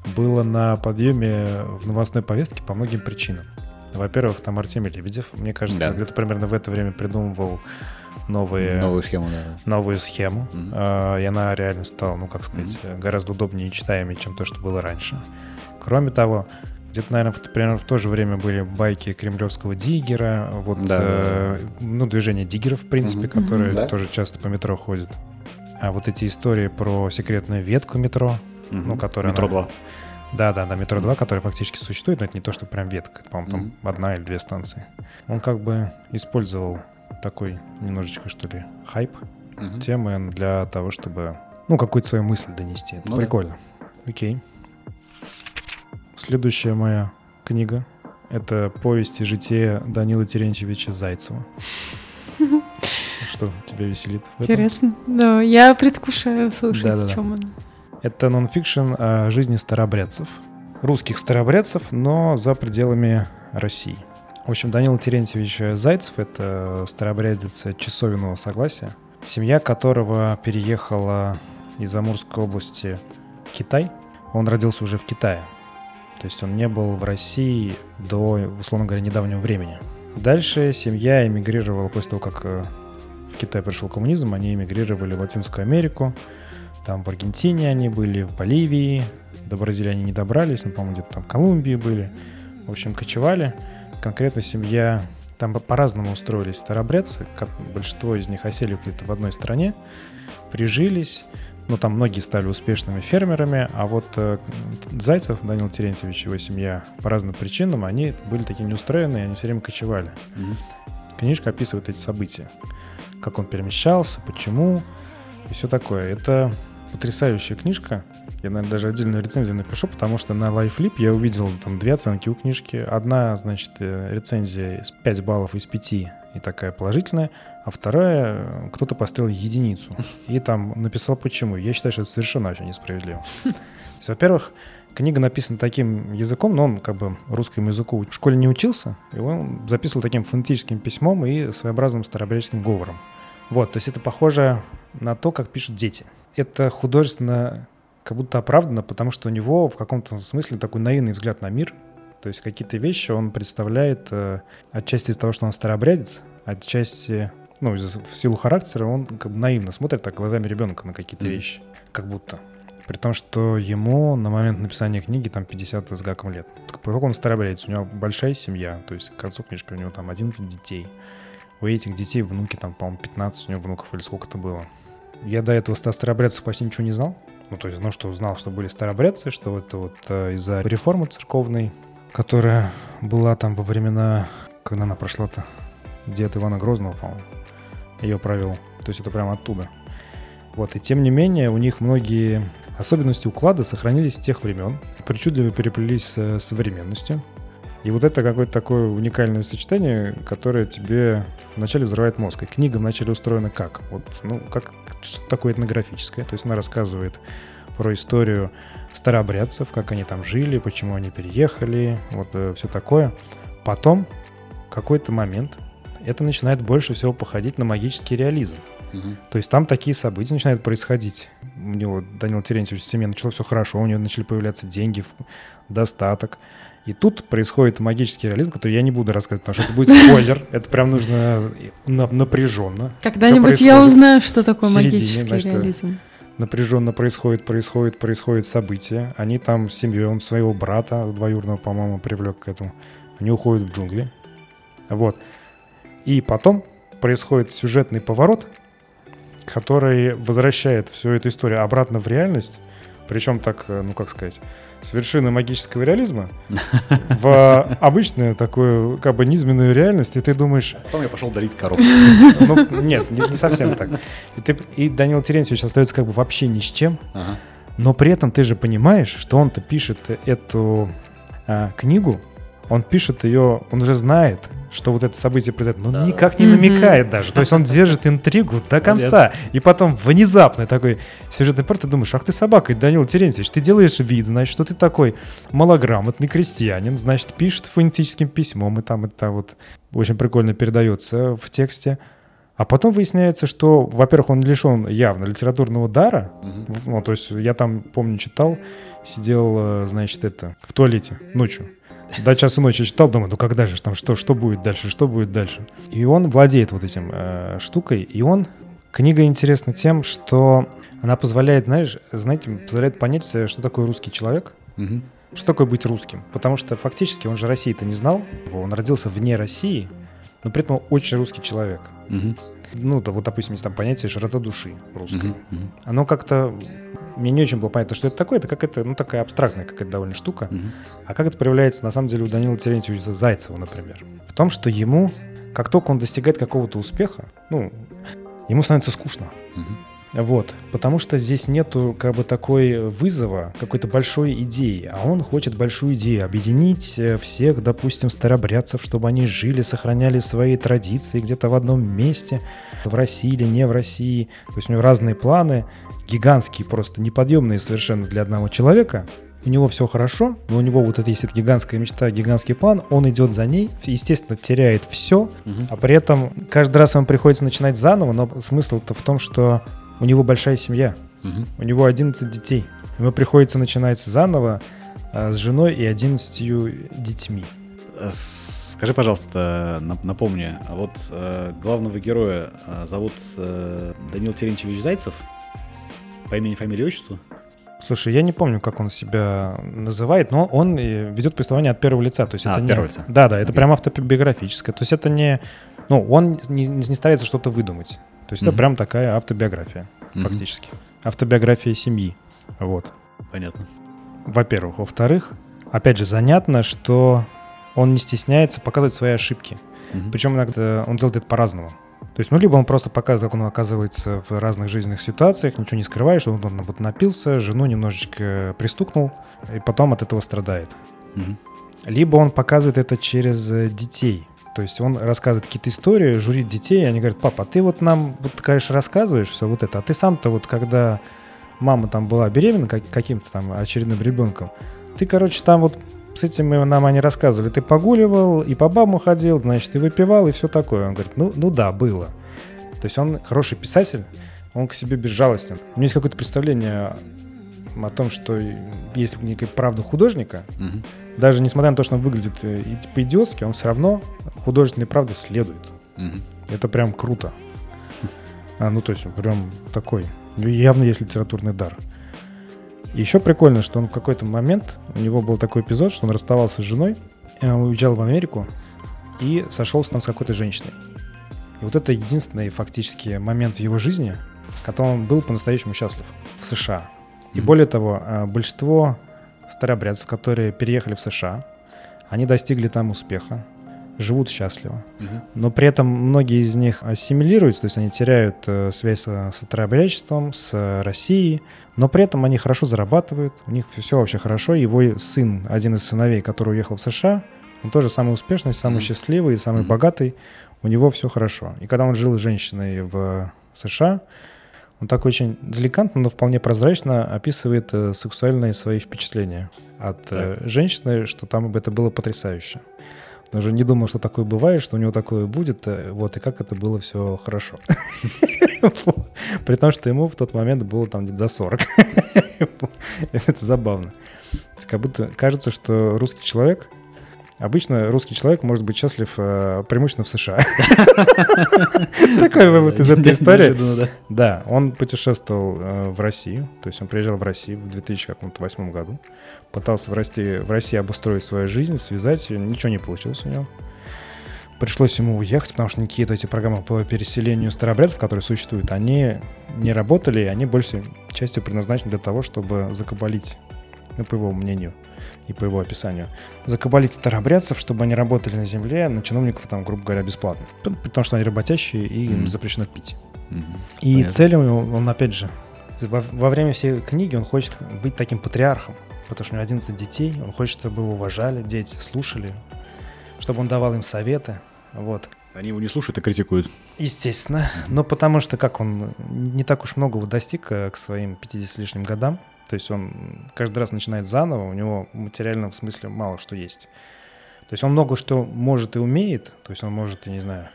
mm-hmm. было на подъеме в новостной повестке по многим причинам. Во-первых, там Артемий Лебедев, мне кажется, да. где-то примерно в это время придумывал новые, новую схему, да. новую схему. Mm-hmm. И она реально стала, ну, как сказать, mm-hmm. гораздо удобнее и читаемее, чем то, что было раньше. Кроме того, где-то, наверное, в, примерно в то же время были байки кремлевского диггера, вот, да, э, да. ну, движение диггеров, в принципе, mm-hmm. которые mm-hmm. тоже часто по метро ходят. А вот эти истории про секретную ветку метро, mm-hmm. ну, которая... Метро 2. Да, да, да, метро 2, который фактически существует, но это не то, что прям ветка, это, по-моему, там mm-hmm. одна или две станции. Он как бы использовал такой немножечко, что ли, хайп mm-hmm. темы для того, чтобы, ну, какую-то свою мысль донести. Это ну, прикольно. Да. Окей. Следующая моя книга — это повесть и житие Данила Терентьевича Зайцева. Что тебя веселит? Интересно. Да, я предвкушаю слушать, о чем он. Это нонфикшн о жизни старобрядцев. Русских старобрядцев, но за пределами России. В общем, Данил Терентьевич Зайцев — это старобрядец Часовиного согласия, семья которого переехала из Амурской области в Китай. Он родился уже в Китае, то есть он не был в России до, условно говоря, недавнего времени. Дальше семья эмигрировала после того, как э, в Китай пришел коммунизм, они эмигрировали в Латинскую Америку, там в Аргентине они были, в Боливии. До Бразилии они не добрались, но, по-моему, где-то там в Колумбии были. В общем, кочевали. Конкретно семья... Там по-разному устроились старобрядцы. Как большинство из них осели где-то в одной стране. Прижились. Ну, там многие стали успешными фермерами, а вот э, Зайцев, Данил Терентьевич, его семья, по разным причинам, они были такие неустроенные, они все время кочевали. Mm-hmm. Книжка описывает эти события. Как он перемещался, почему и все такое. Это потрясающая книжка. Я, наверное, даже отдельную рецензию напишу, потому что на LifeLip я увидел там две оценки у книжки. Одна, значит, э, рецензия 5 баллов из 5 и такая положительная, а вторая э, кто-то поставил единицу и там написал почему. Я считаю, что это совершенно вообще несправедливо. Во-первых, книга написана таким языком, но он как бы русскому языку в школе не учился, и он записывал таким фонетическим письмом и своеобразным старобряческим говором. Вот, то есть это похоже на то, как пишут дети. Это художественно как будто оправдано, потому что у него в каком-то смысле такой наивный взгляд на мир. То есть какие-то вещи он представляет э, отчасти из того, что он старобрядец, отчасти, ну, в силу характера он как бы наивно смотрит так глазами ребенка на какие-то mm. вещи, как будто. При том, что ему на момент написания книги там 50 с гаком лет. Как он старобрядец, у него большая семья, то есть к концу книжки у него там 11 детей у этих детей внуки, там, по-моему, 15 у него внуков или сколько это было. Я до этого старобрядцев почти ничего не знал. Ну, то есть, ну, что знал, что были старобрядцы, что это вот э, из-за реформы церковной, которая была там во времена, когда она прошла-то, дед Ивана Грозного, по-моему, ее провел. То есть это прямо оттуда. Вот, и тем не менее, у них многие особенности уклада сохранились с тех времен, причудливо переплелись с современностью. И вот это какое-то такое уникальное сочетание, которое тебе вначале взрывает мозг. И книга вначале устроена как? Вот, ну, как что такое этнографическое. То есть она рассказывает про историю старообрядцев, как они там жили, почему они переехали, вот э, все такое. Потом какой-то момент это начинает больше всего походить на магический реализм. Угу. То есть там такие события начинают происходить. У него Данил Терентьевич в семье начало все хорошо, у него начали появляться деньги, достаток. И тут происходит магический реализм, который я не буду рассказывать, потому что это будет спойлер. Это прям нужно напряженно. Когда-нибудь я узнаю, что такое магический реализм. Напряженно происходит, происходит, происходит событие. Они там с семьей, он своего брата двоюродного, по-моему, привлек к этому. Они уходят в джунгли. Вот. И потом происходит сюжетный поворот, который возвращает всю эту историю обратно в реальность Причем так, э, ну как сказать, с вершины магического реализма в обычную такую как бы низменную реальность, и ты думаешь... Потом я пошел дарить коров. Ну, нет, не, не совсем так. И, ты, и Данил Терентьевич остается как бы вообще ни с чем, ага. но при этом ты же понимаешь, что он-то пишет эту а, книгу, он пишет ее, он уже знает, что вот это событие произойдет, но да, никак не намекает mm-hmm. даже. То есть он держит интригу до конца. И потом внезапно такой сюжетный порт, ты думаешь, ах ты собака, Данил Терентьевич, ты делаешь вид, значит, что ты такой малограмотный крестьянин, значит, пишет фонетическим письмом, и там это вот очень прикольно передается в тексте. А потом выясняется, что, во-первых, он лишен явно литературного дара. Mm-hmm. Ну, то есть я там, помню, читал, сидел, э, значит, это, в туалете ночью до часа ночи читал, думаю, ну когда же там, что, что будет дальше, что будет дальше. И он владеет вот этим э, штукой, и он... Книга интересна тем, что она позволяет, знаешь, знаете, позволяет понять, что такое русский человек, угу. что такое быть русским. Потому что фактически он же России-то не знал, он родился вне России, но при этом очень русский человек. Угу. Ну, то, вот, допустим, есть там понятие широта души русской. Угу, угу. Оно как-то мне не очень было понятно, что это такое. Это как это, ну, такая абстрактная какая-то довольно штука. Угу. А как это проявляется, на самом деле, у Данила Терентьевича Зайцева, например? В том, что ему, как только он достигает какого-то успеха, ну, ему становится скучно. Угу. Вот, потому что здесь нету как бы такой вызова, какой-то большой идеи, а он хочет большую идею, объединить э, всех, допустим, старобрядцев, чтобы они жили, сохраняли свои традиции где-то в одном месте, в России или не в России. То есть у него разные планы, гигантские, просто неподъемные совершенно для одного человека. У него все хорошо, но у него вот это есть эта гигантская мечта, гигантский план, он идет за ней, естественно, теряет все, угу. а при этом каждый раз ему приходится начинать заново, но смысл-то в том, что у него большая семья, угу. у него 11 детей. Ему приходится начинать заново а, с женой и 11 детьми. Скажи, пожалуйста, напомни, а вот э, главного героя э, зовут э, Данил Терентьевич Зайцев, по имени, фамилии, отчеству? Слушай, я не помню, как он себя называет, но он ведет повествование от первого лица. То есть а, это от не... первого лица. Да, да, это okay. прям автобиографическое. То есть это не... Ну, он не, не старается что-то выдумать. То есть mm-hmm. это прям такая автобиография, mm-hmm. фактически. Автобиография семьи. Вот. Понятно. Во-первых. Во-вторых, опять же, занятно, что он не стесняется показывать свои ошибки. Mm-hmm. Причем иногда он делает это по-разному. То есть, ну, либо он просто показывает, как он оказывается в разных жизненных ситуациях, ничего не скрывает, что он, он вот напился, жену немножечко пристукнул, и потом от этого страдает. Mm-hmm. Либо он показывает это через э, детей. То есть он рассказывает какие-то истории, журит детей, и они говорят, папа, а ты вот нам, вот, конечно, рассказываешь все вот это, а ты сам-то вот, когда мама там была беременна как, каким-то там очередным ребенком, ты, короче, там вот с этим нам они рассказывали. Ты погуливал, и по бабу ходил, значит, и выпивал, и все такое. Он говорит, ну, ну да, было. То есть он хороший писатель, он к себе безжалостен. У него есть какое-то представление о том, что есть некая правда художника, угу. даже несмотря на то, что он выглядит э, по-идиотски, он все равно художественной правде следует. Угу. Это прям круто. А, ну, то есть, прям такой. Явно есть литературный дар. Еще прикольно, что он в какой-то момент, у него был такой эпизод, что он расставался с женой, э, уезжал в Америку и сошелся там с какой-то женщиной. И вот это единственный фактически момент в его жизни, когда он был по-настоящему счастлив в США. И более того, э, большинство старообрядцев, которые переехали в США, они достигли там успеха, живут счастливо. Угу. Но при этом многие из них ассимилируются, то есть они теряют э, связь с, с с Россией, но при этом они хорошо зарабатывают, у них все вообще хорошо. Его сын, один из сыновей, который уехал в США, он тоже самый успешный, самый mm-hmm. счастливый, самый mm-hmm. богатый. У него все хорошо. И когда он жил с женщиной в США, он так очень деликатно, но вполне прозрачно описывает э, сексуальные свои впечатления от э, женщины, что там это было потрясающе. Он уже не думал, что такое бывает, что у него такое будет, э, вот, и как это было все хорошо. При том, что ему в тот момент было там где-то за 40. Это забавно. Как будто кажется, что русский человек Обычно русский человек может быть счастлив э, преимущественно в США. Такой вывод из этой истории. Да, он путешествовал э, в Россию, то есть он приезжал в Россию в 2008 году, пытался в России, обустроить свою жизнь, связать ее, ничего не получилось у него. пришлось ему уехать, потому что никакие эти программы по переселению старобрядцев, которые существуют, они не работали, они большей частью предназначены для того, чтобы закабалить, ну, по его мнению и по его описанию, закабалить старобрядцев, чтобы они работали на земле, на чиновников, там, грубо говоря, бесплатно. Потому что они работящие, и им mm-hmm. запрещено пить. Mm-hmm. И Понятно. цель у него, он, опять же, во, во время всей книги он хочет быть таким патриархом, потому что у него 11 детей, он хочет, чтобы его уважали, дети слушали, чтобы он давал им советы, вот. Они его не слушают и критикуют. Естественно. Но потому что как он не так уж многого достиг э, к своим 50 с лишним годам. То есть он каждый раз начинает заново, у него материально в смысле мало что есть. То есть он много что может и умеет. То есть он может, я не знаю,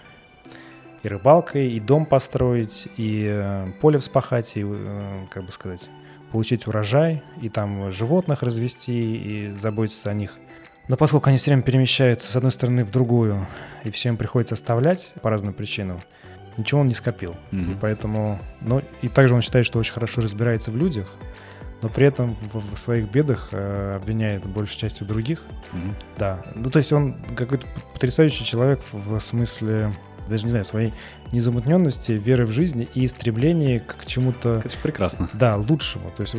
и рыбалкой, и дом построить, и э, поле вспахать, и, э, как бы сказать, получить урожай, и там животных развести, и заботиться о них – но поскольку они все время перемещаются с одной стороны в другую, и все им приходится оставлять по разным причинам, ничего он не скопил. Mm-hmm. И поэтому, ну, и также он считает, что очень хорошо разбирается в людях, но при этом в, в своих бедах э, обвиняет большей частью других. Mm-hmm. Да. Ну, то есть он какой-то потрясающий человек в, в смысле даже не знаю, своей незамутненности, веры в жизнь и стремлении к чему-то... Это прекрасно. Да, лучшему. То есть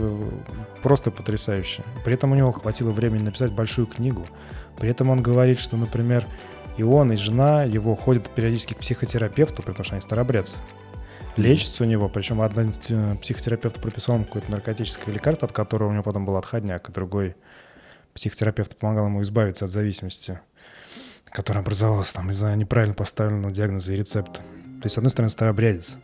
просто потрясающе. При этом у него хватило времени написать большую книгу. При этом он говорит, что, например, и он, и жена его ходят периодически к психотерапевту, потому что они старобрядцы. Лечится у него, причем один психотерапевт прописал ему какое-то наркотическое лекарство, от которого у него потом был отходняк, а другой психотерапевт помогал ему избавиться от зависимости которая образовалась там из-за неправильно поставленного диагноза и рецепта. То есть, с одной стороны, старобрядец,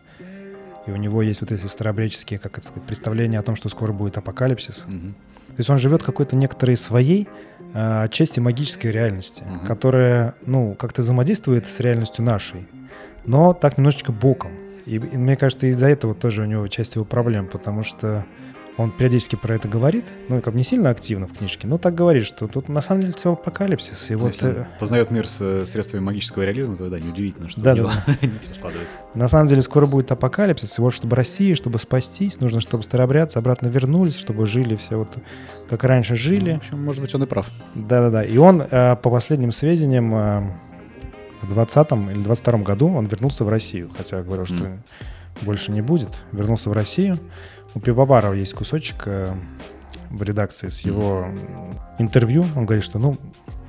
и у него есть вот эти старобрядческие, как это сказать, представления о том, что скоро будет апокалипсис. Mm-hmm. То есть он живет какой-то некоторой своей, э, отчасти магической реальности, mm-hmm. которая, ну, как-то взаимодействует с реальностью нашей, но так немножечко боком. И, и мне кажется, из-за этого тоже у него часть его проблем, потому что он периодически про это говорит, ну, как не сильно активно в книжке, но так говорит, что тут на самом деле все апокалипсис. И вот, Если э, познает мир с э, средствами магического реализма, то да, неудивительно, что да, у него да. складывается. На самом деле скоро будет апокалипсис, и вот чтобы России, чтобы спастись, нужно, чтобы старобрядцы обратно вернулись, чтобы жили все вот как раньше жили. Ну, в общем, может быть, он и прав. Да-да-да. И он, э, по последним сведениям, в 20 или 22 году он вернулся в Россию, хотя говорил, что mm. больше не будет. Вернулся в Россию. У Пивоварова есть кусочек э, в редакции с его интервью. Он говорит, что ну,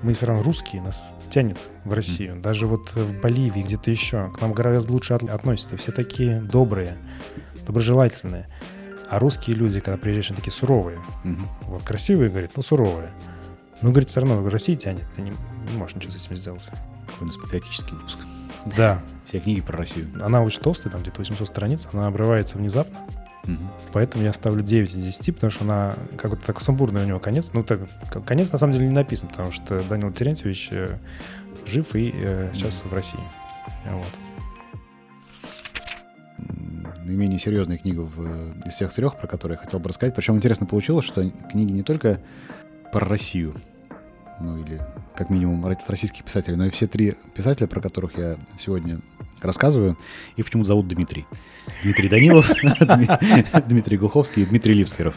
мы все равно русские, нас тянет в Россию. Mm. Даже вот в Боливии, где-то еще, к нам гораздо лучше от, относятся. Все такие добрые, доброжелательные. А русские люди, когда приезжаешь, они такие суровые. Mm-hmm. Вот красивые, говорит, но суровые. Ну, говорит, все равно в России тянет. Ты не, не можешь ничего с этим сделать. Какой у нас патриотический выпуск. Да. Все книги про Россию. Она очень толстая, там где-то 800 страниц. Она обрывается внезапно. Поэтому я ставлю 9 из 10, потому что она как то так сумбурный у него конец. Ну, так, конец на самом деле не написан, потому что Данил Терентьевич э, жив и э, сейчас в России. Вот. Наименее серьезная книга в, из всех трех, про которые я хотел бы рассказать. Причем интересно получилось, что книги не только про Россию, ну или как минимум российских писателей, но и все три писателя, про которых я сегодня рассказываю, их почему-то зовут Дмитрий. Дмитрий Данилов, Дмитрий Глуховский и Дмитрий Липскеров.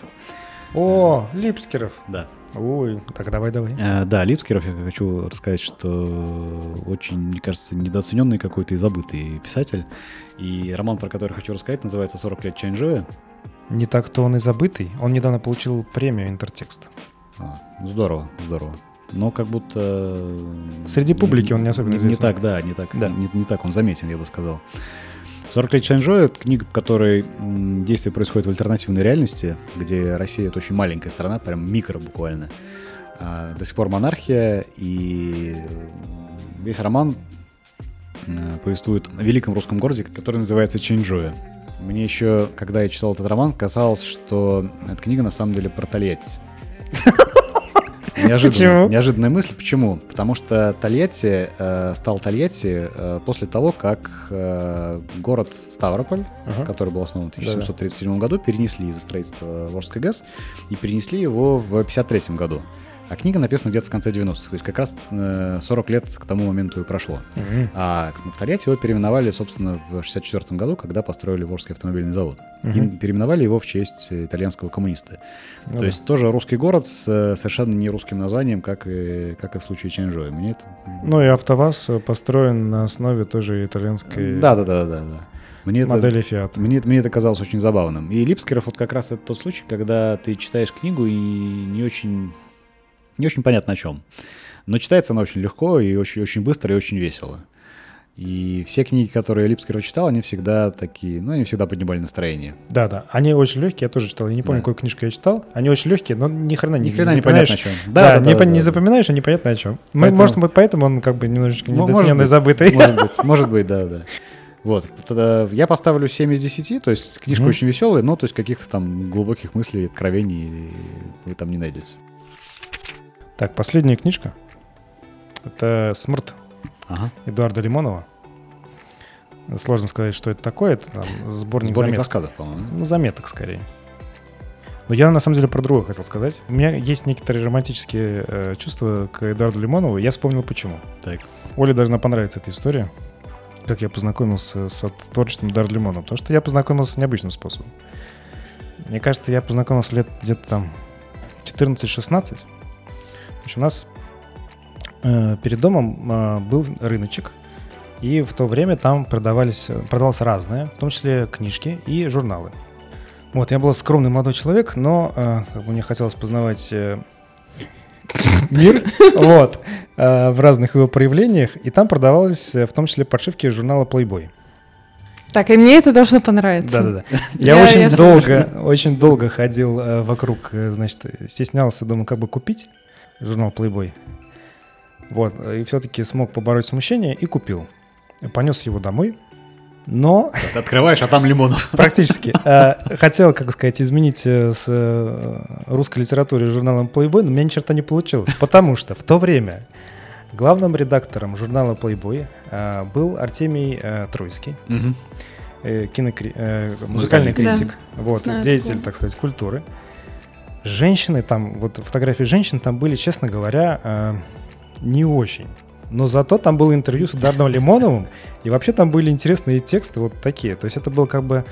О, Липскеров. Да. Ой, так давай, давай. А, да, Липскеров я хочу рассказать, что очень, мне кажется, недооцененный какой-то и забытый писатель. И роман, про который хочу рассказать, называется «40 лет Чанчжоя». Не так-то он и забытый. Он недавно получил премию «Интертекст». А, здорово, здорово но как будто... Среди публики он не особенно известен. Не так, да, не так, да. Не, не так он заметен, я бы сказал. 40 лет Чанжо — это книга, в которой действие происходит в альтернативной реальности, где Россия — это очень маленькая страна, прям микро буквально. А, до сих пор монархия, и весь роман э, повествует о великом русском городе, который называется Чанчжоя. Мне еще, когда я читал этот роман, казалось, что эта книга на самом деле про Тольятти. Неожиданная, неожиданная мысль. Почему? Потому что Тольятти э, стал Тольятти э, после того, как э, город Ставрополь, ага. который был основан в 1737 году, перенесли из-за строительства Волжской ГЭС и перенесли его в 1953 году. А книга написана где-то в конце 90-х, то есть как раз 40 лет к тому моменту и прошло. Mm-hmm. А в Тольятти его переименовали, собственно, в 64 году, когда построили Волжский автомобильный завод. Mm-hmm. И переименовали его в честь итальянского коммуниста. Mm-hmm. То есть тоже русский город с совершенно не русским названием, как и, как и в случае Чанчжоя. Мне это... Ну и АвтоВАЗ построен на основе тоже итальянской... Да-да-да-да. Мне модели это, Fiat. Мне, мне это казалось очень забавным. И Липскеров вот как раз это тот случай, когда ты читаешь книгу и не очень, не очень понятно о чем. Но читается она очень легко и очень, очень быстро и очень весело. И все книги, которые я Липского читал, они всегда такие, ну, они всегда поднимали настроение. Да, да. Они очень легкие, я тоже читал. Я не помню, да. какую книжку я читал. Они очень легкие, но ни хрена не Ни хрена непонятно о чем. Да, да, да, не, да, не да. запоминаешь, а непонятно о чем. Поэтому... Может быть, поэтому он как бы немножечко недооцененный, забытый. Может быть, может быть, да, да. Вот, тогда я поставлю 7 из 10, то есть книжка mm-hmm. очень веселая, но то есть каких-то там глубоких мыслей, откровений вы там не найдете. Так, последняя книжка. Это «Смрт» ага. Эдуарда Лимонова. Сложно сказать, что это такое. Это там, сборник, сборник заметок. рассказов, по-моему. Ну, заметок скорее. Но я на самом деле про другое хотел сказать. У меня есть некоторые романтические э, чувства к Эдуарду Лимонову. Я вспомнил почему. Так. Оле должна понравиться эта история как я познакомился с, с творчеством Дар Лимона, потому что я познакомился необычным способом. Мне кажется, я познакомился лет где-то там 14-16. У нас э, перед домом э, был рыночек, и в то время там продавались, продавалось разное, в том числе книжки и журналы. Вот, я был скромный молодой человек, но э, как бы мне хотелось познавать э, мир, вот, э, в разных его проявлениях, и там продавалось э, в том числе подшивки журнала Playboy. Так, и мне это должно понравиться. Да-да-да. Я, я очень я долго, очень долго ходил э, вокруг, значит, стеснялся, думал, как бы купить журнал Playboy. Вот, и все-таки смог побороть смущение и купил. Понес его домой, но... Ты открываешь, а там лимонов. Практически. Э, хотел, как сказать, изменить э, с э, русской литературой журналом Playboy, но у меня ни черта не получилось. Потому что в то время главным редактором журнала Playboy был Артемий Троицкий. Кинокри... музыкальный критик, да. вот, Знаю деятель, так сказать, культуры. Женщины там, вот фотографии женщин там были, честно говоря, не очень. Но зато там было интервью с Эдуардом Лимоновым, и вообще там были интересные тексты вот такие. То есть это был как бы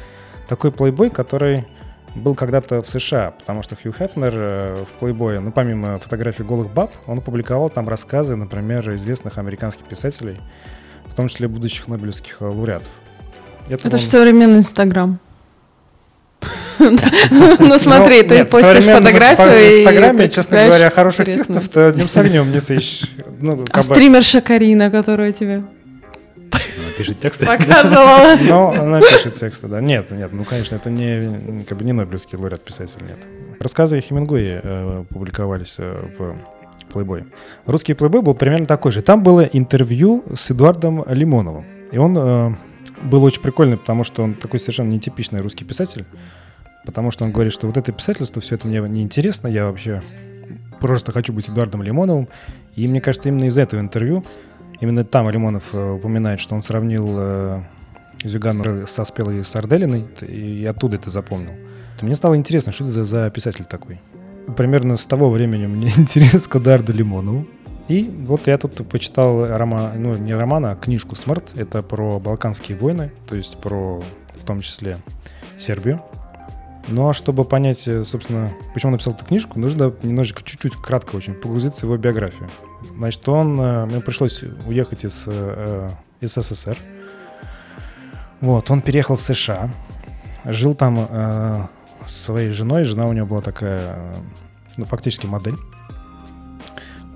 такой плейбой, который был когда-то в США, потому что Хью Хефнер э, в плейбое, ну, помимо фотографий голых баб, он опубликовал там рассказы, например, известных американских писателей, в том числе будущих нобелевских лауреатов. Это, же современный Инстаграм. Ну смотри, ты постишь фотографию В Инстаграме, честно говоря, хороших текстов-то днем с огнем не сыщешь. Ну, а стримерша Карина, которая тебе она пишет тексты. Показывала. Ну, она пишет тексты, да. Нет, нет, ну, конечно, это не, как бы не Нобелевский лауреат писатель, нет. Рассказы Хемингуэя э, публиковались э, в Playboy. Русский Playboy был примерно такой же. Там было интервью с Эдуардом Лимоновым. И он э, был очень прикольный, потому что он такой совершенно нетипичный русский писатель. Потому что он говорит, что вот это писательство, все это мне не интересно, я вообще просто хочу быть Эдуардом Лимоновым. И мне кажется, именно из этого интервью, именно там Лимонов э, упоминает, что он сравнил э, Зюгану со спелой сарделиной, и оттуда это запомнил. Мне стало интересно, что это за, за писатель такой. Примерно с того времени мне интерес к Эдуарду Лимонову. И вот я тут почитал роман, ну не роман, а книжку «Смарт». Это про Балканские войны, то есть про, в том числе, Сербию. Ну а чтобы понять, э, собственно, почему он написал эту книжку, нужно немножечко, чуть-чуть, кратко очень погрузиться в его биографию. Значит, он, э, мне пришлось уехать из, э, из СССР. Вот, он переехал в США, жил там э, своей женой, жена у него была такая, ну, фактически модель.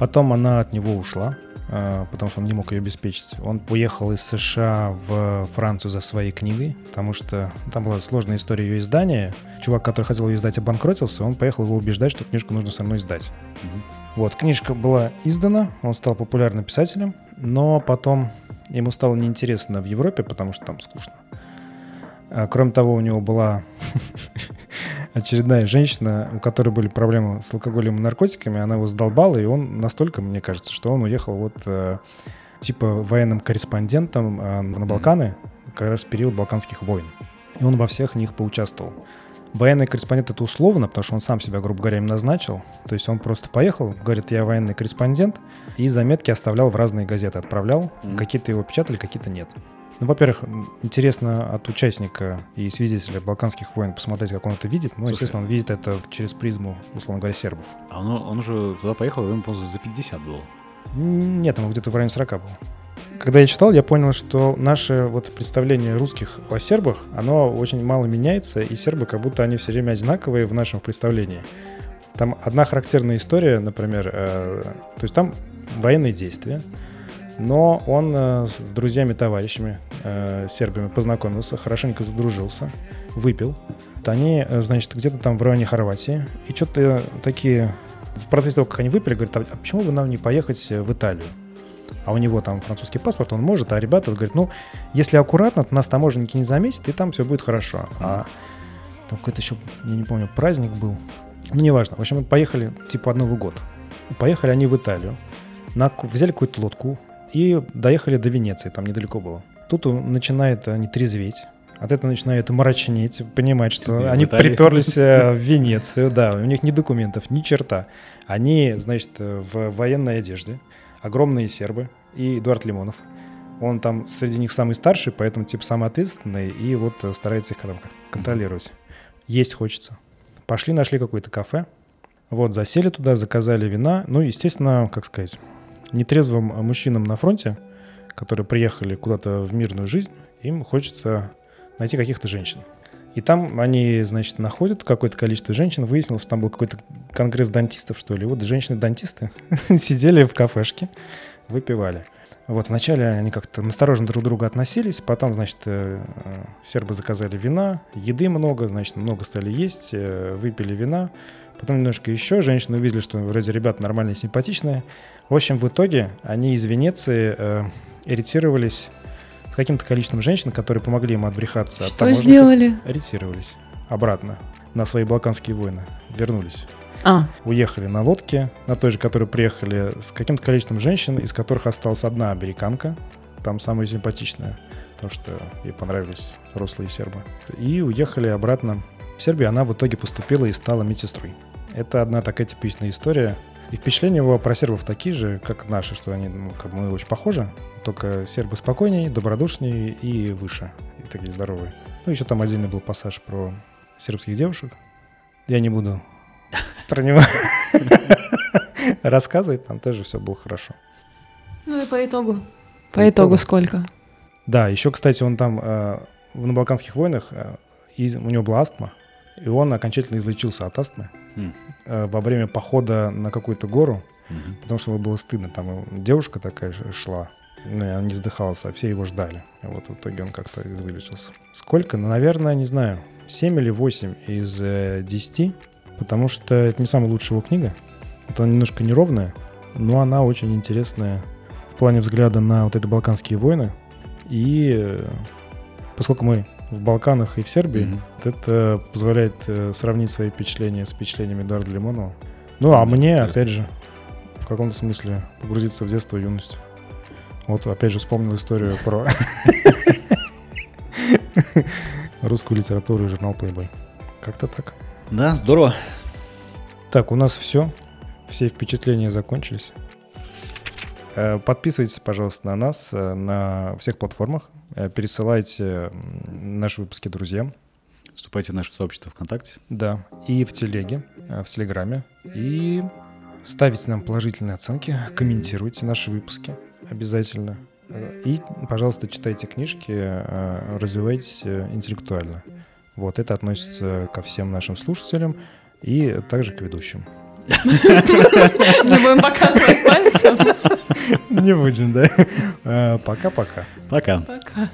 Потом она от него ушла, э, потому что он не мог ее обеспечить. Он уехал из США в Францию за своей книгой, потому что там была сложная история ее издания. Чувак, который хотел ее издать, обанкротился, он поехал его убеждать, что книжку нужно со мной издать. Угу. Вот, книжка была издана, он стал популярным писателем, но потом ему стало неинтересно в Европе, потому что там скучно. А, кроме того, у него была очередная женщина, у которой были проблемы с алкоголем и наркотиками, она его задолбала, и он настолько, мне кажется, что он уехал вот э, типа военным корреспондентом э, на Балканы, как раз в период Балканских войн. И он во всех них поучаствовал. Военный корреспондент это условно, потому что он сам себя, грубо говоря, им назначил. То есть он просто поехал, говорит, я военный корреспондент, и заметки оставлял в разные газеты, отправлял. Mm-hmm. Какие-то его печатали, какие-то нет. Ну, во-первых, интересно от участника и свидетеля Балканских войн посмотреть, как он это видит. Ну, Слушай, естественно, он видит это через призму, условно говоря, сербов. А он, он уже туда поехал, ему, по за 50 было. Нет, там где-то в районе 40 был. Когда я читал, я понял, что наше вот представление русских о сербах, оно очень мало меняется, и сербы как будто они все время одинаковые в нашем представлении. Там одна характерная история, например, э, то есть там военные действия, но он э, с друзьями-товарищами, э, сербами познакомился, хорошенько задружился, выпил. Они, э, значит, где-то там в районе Хорватии, и что-то такие в процессе того, как они выпили, говорят, а почему бы нам не поехать в Италию? А у него там французский паспорт, он может, а ребята говорят, ну, если аккуратно, то нас таможенники не заметят, и там все будет хорошо. А там какой-то еще, я не помню, праздник был. Ну, неважно. В общем, мы поехали, типа, под Новый год. Поехали они в Италию. На, взяли какую-то лодку и доехали до Венеции, там недалеко было. Тут начинает они трезветь. От этого начинают мрачнеть, понимать, что Тебе они приперлись э, в Венецию, да, у них ни документов, ни черта. Они, значит, в военной одежде, огромные сербы и Эдуард Лимонов. Он там среди них самый старший, поэтому типа самый ответственный, и вот старается их там контролировать. Есть хочется. Пошли, нашли какое-то кафе, вот, засели туда, заказали вина. Ну, естественно, как сказать, нетрезвым мужчинам на фронте, которые приехали куда-то в мирную жизнь, им хочется найти каких-то женщин. И там они, значит, находят какое-то количество женщин. Выяснилось, что там был какой-то конгресс дантистов, что ли. Вот женщины-дантисты сидели в кафешке, выпивали. Вот вначале они как-то настороженно друг к другу относились, потом, значит, э, сербы заказали вина, еды много, значит, много стали есть, э, выпили вина, потом немножко еще, женщины увидели, что вроде ребята нормальные, симпатичные. В общем, в итоге они из Венеции э, иритировались с каким-то количеством женщин, которые помогли им отбрехаться Что от сделали? Ориентировались обратно на свои балканские войны. Вернулись. А. Уехали на лодке, на той же, которой приехали, с каким-то количеством женщин, из которых осталась одна американка, там самая симпатичная, потому что ей понравились рослые сербы. И уехали обратно в Сербию. Она в итоге поступила и стала медсестрой. Это одна такая типичная история. И впечатления его про сербов такие же, как наши, что они, ну, как мы очень похожи, только сербы спокойнее, добродушнее и выше, и такие здоровые. Ну, еще там отдельный был пассаж про сербских девушек. Я не буду про него рассказывать, там тоже все было хорошо. Ну и по итогу? По итогу сколько? Да, еще, кстати, он там э, на Балканских войнах, э, у него была астма, и он окончательно излечился от астмы mm. во время похода на какую-то гору, mm-hmm. потому что ему было стыдно. Там девушка такая шла, ну, она не задыхалась, а все его ждали. И вот в итоге он как-то вылечился. Сколько? Ну, наверное, не знаю, 7 или 8 из э, 10, потому что это не самая лучшая его книга. Это немножко неровная, но она очень интересная в плане взгляда на вот эти балканские войны. И э, поскольку мы в Балканах и в Сербии. Mm-hmm. Это позволяет э, сравнить свои впечатления с впечатлениями Эдуарда Лимонова. Ну, а мне, опять же, в каком-то смысле погрузиться в детство и юность. Вот, опять же, вспомнил историю про русскую литературу и журнал Playboy. Как-то так. Да, здорово. Так, у нас все. Все впечатления закончились. Э, подписывайтесь, пожалуйста, на нас э, на всех платформах. Э, пересылайте наши выпуски друзьям. Вступайте в наше сообщество ВКонтакте. Да, и в Телеге, в Телеграме. И ставите нам положительные оценки, комментируйте наши выпуски обязательно. И, пожалуйста, читайте книжки, развивайтесь интеллектуально. Вот это относится ко всем нашим слушателям и также к ведущим. Не будем показывать пальцем. Не будем, да. Пока-пока. Пока. Пока.